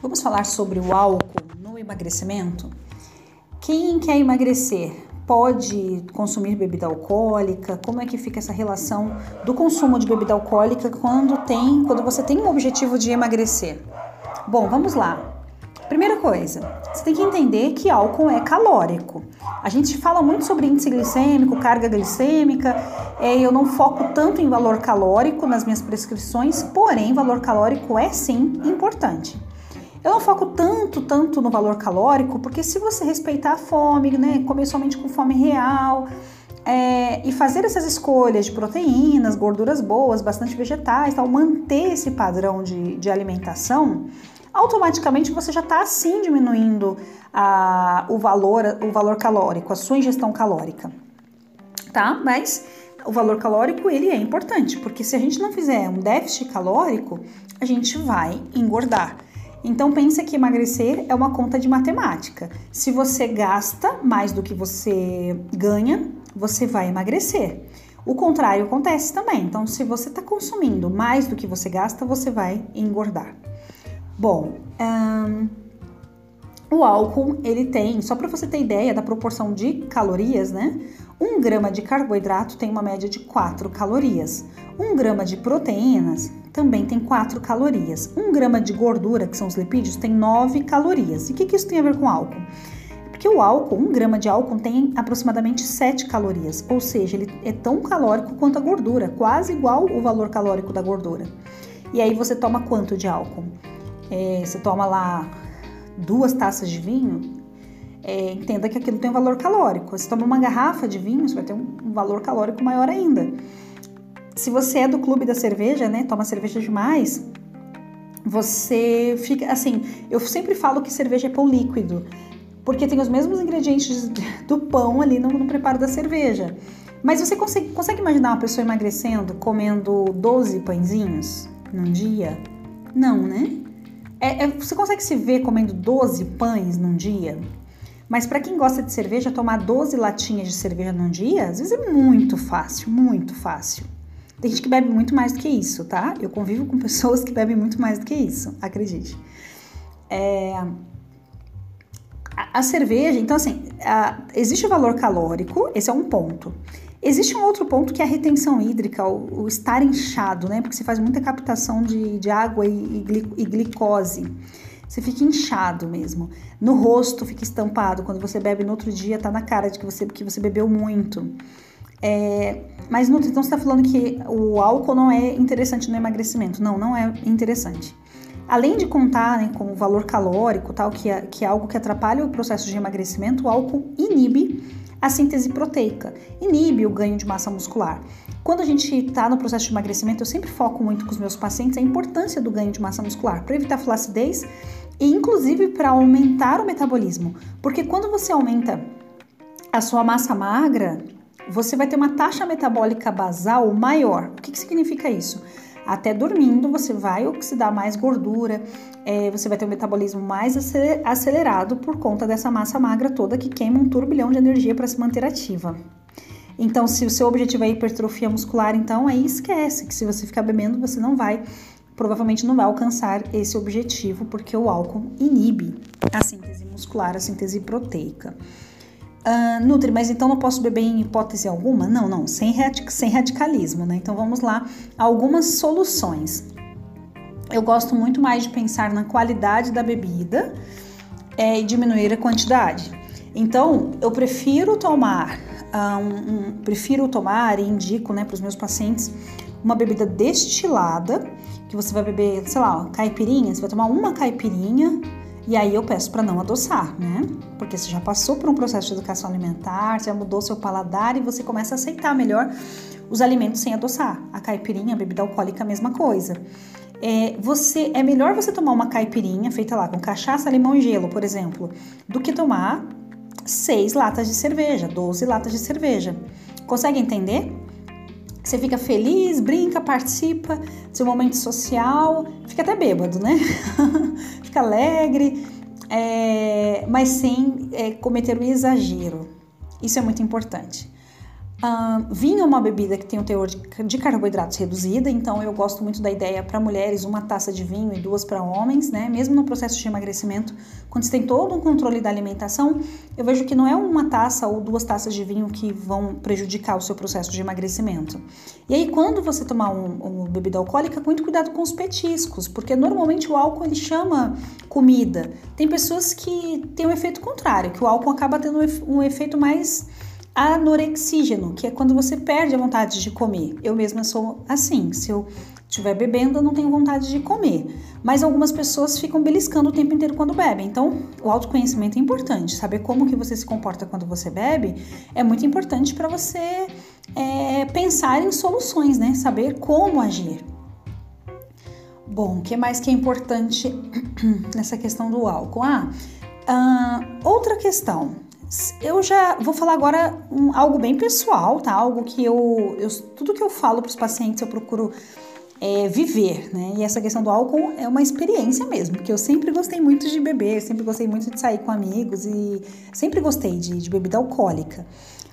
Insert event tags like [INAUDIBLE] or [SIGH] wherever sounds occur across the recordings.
Vamos falar sobre o álcool no emagrecimento? Quem quer emagrecer pode consumir bebida alcoólica? Como é que fica essa relação do consumo de bebida alcoólica quando tem, quando você tem um objetivo de emagrecer? Bom, vamos lá. Primeira coisa, você tem que entender que álcool é calórico. A gente fala muito sobre índice glicêmico, carga glicêmica. É, eu não foco tanto em valor calórico nas minhas prescrições, porém, valor calórico é sim importante. Eu não foco tanto, tanto no valor calórico, porque se você respeitar a fome, né, comer somente com fome real, é, e fazer essas escolhas de proteínas, gorduras boas, bastante vegetais, tal, manter esse padrão de, de alimentação, automaticamente você já está assim diminuindo a, o, valor, o valor calórico, a sua ingestão calórica, tá? Mas o valor calórico ele é importante, porque se a gente não fizer um déficit calórico, a gente vai engordar. Então pensa que emagrecer é uma conta de matemática. Se você gasta mais do que você ganha, você vai emagrecer. O contrário acontece também. Então, se você está consumindo mais do que você gasta, você vai engordar. Bom, o álcool ele tem, só para você ter ideia da proporção de calorias, né? Um grama de carboidrato tem uma média de 4 calorias. Um grama de proteínas também tem 4 calorias. Um grama de gordura, que são os lipídios, tem 9 calorias. E o que, que isso tem a ver com álcool? Porque o álcool, um grama de álcool tem aproximadamente 7 calorias, ou seja, ele é tão calórico quanto a gordura, quase igual o valor calórico da gordura. E aí você toma quanto de álcool? é, você toma lá duas taças de vinho, é, entenda que aquilo tem um valor calórico. Você toma uma garrafa de vinho, você vai ter um, um valor calórico maior ainda. Se você é do clube da cerveja, né, toma cerveja demais, você fica assim. Eu sempre falo que cerveja é pão líquido, porque tem os mesmos ingredientes do pão ali no, no preparo da cerveja. Mas você consegue, consegue imaginar uma pessoa emagrecendo comendo 12 pãezinhos num dia? Não, né? É, é, você consegue se ver comendo 12 pães num dia? Mas para quem gosta de cerveja, tomar 12 latinhas de cerveja num dia, às vezes é muito fácil, muito fácil. Tem gente que bebe muito mais do que isso, tá? Eu convivo com pessoas que bebem muito mais do que isso, acredite. É, a, cerveja, então assim, a, existe o valor calórico, esse é um ponto. Existe um outro ponto que é a retenção hídrica, o, o estar inchado, né? Porque você faz muita captação de, de água e, e, e glicose. Você fica inchado mesmo. No rosto fica estampado. Quando você bebe no outro dia, tá na cara de que você, que você bebeu muito. É, mas no, então você está falando que o álcool não é interessante no emagrecimento. Não, não é interessante. Além de contar né, com o valor calórico, tal, que é, que é algo que atrapalha o processo de emagrecimento, o álcool inibe a síntese proteica, inibe o ganho de massa muscular. Quando a gente está no processo de emagrecimento, eu sempre foco muito com os meus pacientes a importância do ganho de massa muscular para evitar flacidez e inclusive para aumentar o metabolismo, porque quando você aumenta a sua massa magra, você vai ter uma taxa metabólica basal maior. O que, que significa isso? até dormindo você vai oxidar mais gordura, é, você vai ter um metabolismo mais acelerado por conta dessa massa magra toda que queima um turbilhão de energia para se manter ativa. Então, se o seu objetivo é hipertrofia muscular, então aí esquece que se você ficar bebendo, você não vai, provavelmente não vai alcançar esse objetivo, porque o álcool inibe a síntese muscular, a síntese proteica. Uh, Nutri, mas então não posso beber em hipótese alguma? Não, não, sem, radic sem radicalismo, né? Então vamos lá, algumas soluções. Eu gosto muito mais de pensar na qualidade da bebida é, e diminuir a quantidade. Então, eu prefiro tomar, uh, um, um, prefiro tomar e indico né, para os meus pacientes uma bebida destilada, que você vai beber, sei lá, caipirinha, você vai tomar uma caipirinha e aí eu peço para não adoçar, né? Porque você já passou por um processo de educação alimentar, já mudou seu paladar e você começa a aceitar melhor os alimentos sem adoçar. A caipirinha, a bebida alcoólica, a mesma coisa. É, você é melhor você tomar uma caipirinha feita lá com cachaça, limão e gelo, por exemplo, do que tomar seis latas de cerveja, 12 latas de cerveja. Consegue entender? Você fica feliz, brinca, participa do seu momento social, fica até bêbado, né? [LAUGHS] fica alegre, é, mas sem é, cometer o exagero. Isso é muito importante. Uh, vinho é uma bebida que tem um teor de, carboidratos reduzida, então eu gosto muito da ideia para mulheres uma taça de vinho e duas para homens, né? Mesmo no processo de emagrecimento, quando você tem todo um controle da alimentação, eu vejo que não é uma taça ou duas taças de vinho que vão prejudicar o seu processo de emagrecimento. E aí, quando você tomar um, um bebida alcoólica, muito cuidado com os petiscos, porque normalmente o álcool ele chama comida. Tem pessoas que têm um efeito contrário, que o álcool acaba tendo um efeito mais anorexígeno, que é quando você perde a vontade de comer. Eu mesma sou assim, se eu estiver bebendo, eu não tenho vontade de comer. Mas algumas pessoas ficam beliscando o tempo inteiro quando bebem. Então, o autoconhecimento é importante. Saber como que você se comporta quando você bebe é muito importante para você é, pensar em soluções, né? Saber como agir. Bom, o que mais que é importante [CLEARS THROAT] nessa questão do álcool? Ah, uh, outra questão eu já vou falar agora um, algo bem pessoal, tá? Algo que eu, eu tudo que eu falo para os pacientes eu procuro é, viver, né? E essa questão do álcool é uma experiência mesmo, porque eu sempre gostei muito de beber, sempre gostei muito de sair com amigos e sempre gostei de, de bebida alcoólica.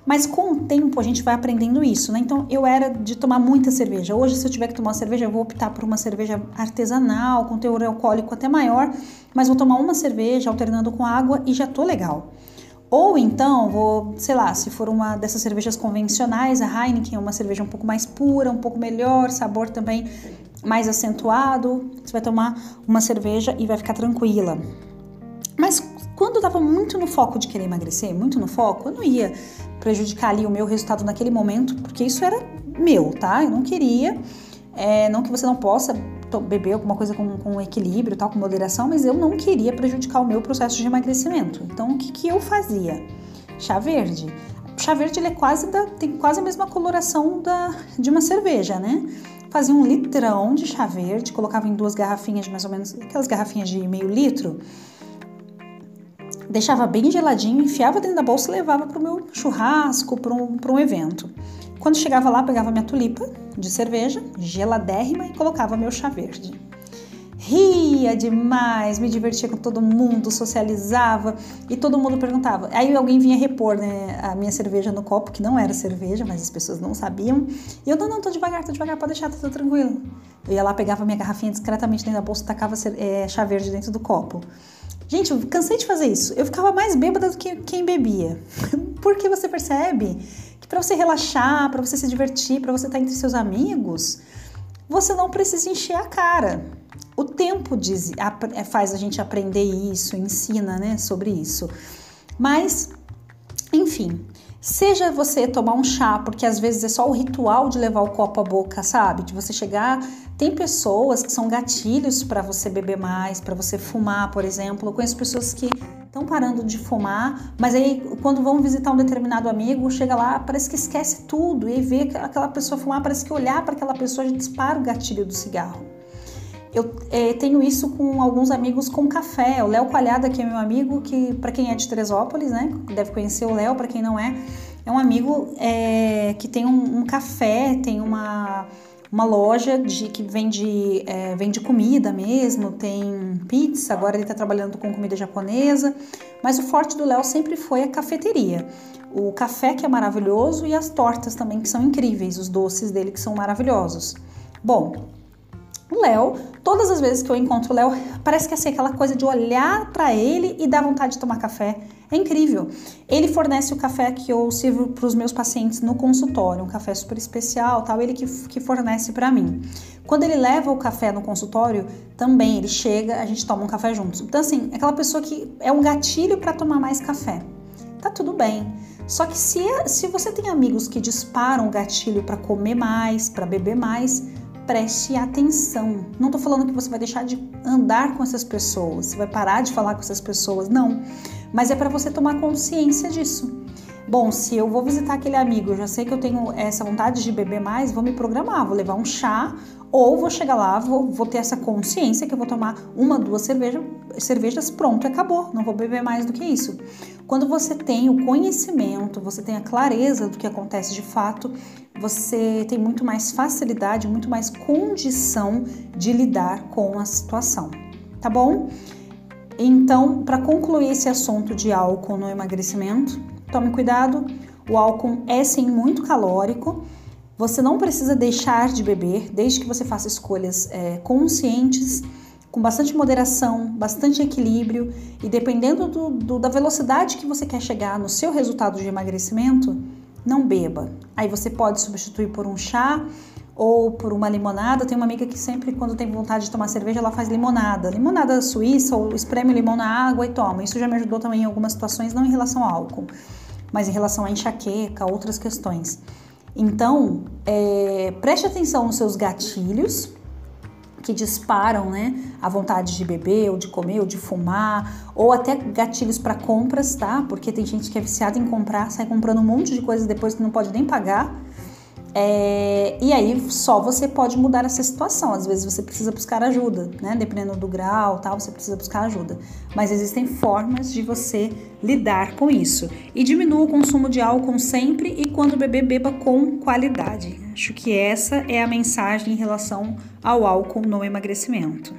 Mas com o tempo a gente vai aprendendo isso, né? Então eu era de tomar muita cerveja. Hoje, se eu tiver que tomar cerveja, eu vou optar por uma cerveja artesanal, com teor alcoólico até maior, mas vou tomar uma cerveja alternando com água e já tô legal. Ou então, vou, sei lá, se for uma dessas cervejas convencionais, a Heineken é uma cerveja um pouco mais pura, um pouco melhor, sabor também mais acentuado. Você vai tomar uma cerveja e vai ficar tranquila. Mas quando eu tava muito no foco de querer emagrecer, muito no foco, eu não ia prejudicar ali o meu resultado naquele momento, porque isso era meu, tá? Eu não queria. É, não que você não possa beber alguma coisa com, com equilíbrio, tal, com moderação, mas eu não queria prejudicar o meu processo de emagrecimento. Então, o que, que eu fazia? Chá verde. Chá verde ele é quase da, tem quase a mesma coloração da, de uma cerveja, né? Fazia um litrão de chá verde, colocava em duas garrafinhas de mais ou menos, aquelas garrafinhas de meio litro, deixava bem geladinho, enfiava dentro da bolsa e levava para o meu churrasco, para um, um evento. Quando chegava lá, pegava minha tulipa de cerveja, geladérrima, e colocava meu chá verde. Ria demais, me divertia com todo mundo, socializava e todo mundo perguntava. Aí alguém vinha repor né, a minha cerveja no copo, que não era cerveja, mas as pessoas não sabiam. E eu, não, não, tô devagar, tô devagar, pode deixar, tá tudo tranquilo. Eu ia lá, pegava minha garrafinha discretamente dentro da bolsa e tacava é, chá verde dentro do copo. Gente, eu cansei de fazer isso. Eu ficava mais bêbada do que quem bebia. [LAUGHS] Porque você percebe para você relaxar, para você se divertir, para você estar entre seus amigos, você não precisa encher a cara. O tempo diz, é, faz a gente aprender isso, ensina né, sobre isso. Mas, enfim, Seja você tomar um chá, porque às vezes é só o ritual de levar o copo à boca, sabe? De você chegar. Tem pessoas que são gatilhos para você beber mais, para você fumar, por exemplo. Eu conheço pessoas que estão parando de fumar, mas aí quando vão visitar um determinado amigo, chega lá, parece que esquece tudo e vê aquela pessoa fumar, parece que olhar para aquela pessoa já dispara o gatilho do cigarro. Eu é, tenho isso com alguns amigos com café. O Léo Coalhada, que é meu amigo, que para quem é de Teresópolis, né, deve conhecer o Léo, para quem não é, é um amigo é, que tem um, um, café, tem uma, uma loja de que vende, é, vende comida mesmo, tem pizza, agora ele está trabalhando com comida japonesa, mas o forte do Léo sempre foi a cafeteria. O café que é maravilhoso e as tortas também que são incríveis, os doces dele que são maravilhosos. Bom, o Léo, todas as vezes que eu encontro o Léo, parece que é assim, aquela coisa de olhar para ele e dar vontade de tomar café. É incrível. Ele fornece o café que eu sirvo para os meus pacientes no consultório, um café super especial, tal, ele que, que fornece para mim. Quando ele leva o café no consultório, também ele chega, a gente toma um café juntos. Então assim, é aquela pessoa que é um gatilho para tomar mais café. Tá tudo bem. Só que se, se você tem amigos que disparam o gatilho para comer mais, para beber mais, preste atenção. Não estou falando que você vai deixar de andar com essas pessoas, você vai parar de falar com essas pessoas, não. Mas é para você tomar consciência disso. Bom, se eu vou visitar aquele amigo, eu já sei que eu tenho essa vontade de beber mais, vou me programar, vou levar um chá ou vou chegar lá, vou, vou ter essa consciência que eu vou tomar uma, duas cerveja, cervejas, pronto, acabou, não vou beber mais do que isso. Quando você tem o conhecimento, você tem a clareza do que acontece de fato, você tem muito mais facilidade, muito mais condição de lidar com a situação, tá bom? Então, para concluir esse assunto de álcool no emagrecimento, tome cuidado. O álcool é sim muito calórico. Você não precisa deixar de beber, desde que você faça escolhas é, conscientes, com bastante moderação, bastante equilíbrio e dependendo do, do, da velocidade que você quer chegar no seu resultado de emagrecimento, não beba. Aí você pode substituir por um chá ou por uma limonada. Tem uma amiga que sempre, quando tem vontade de tomar cerveja, ela faz limonada. Limonada suíça ou espreme limão na água e toma. Isso já me ajudou também em algumas situações, não em relação ao álcool, mas em relação à enxaqueca, outras questões. Então, é, preste atenção nos seus gatilhos que disparam, né, a vontade de beber, ou de comer, ou de fumar, ou até gatilhos para compras, tá? Porque tem gente que é viciada em comprar, sai comprando um monte de coisa depois que não pode nem pagar. É, e aí só você pode mudar essa situação. Às vezes você precisa buscar ajuda, né? Dependendo do grau, tal, você precisa buscar ajuda. Mas existem formas de você lidar com isso. E diminua o consumo de álcool sempre e quando beber, beba com qualidade. Acho que essa é a mensagem em relação ao álcool no emagrecimento.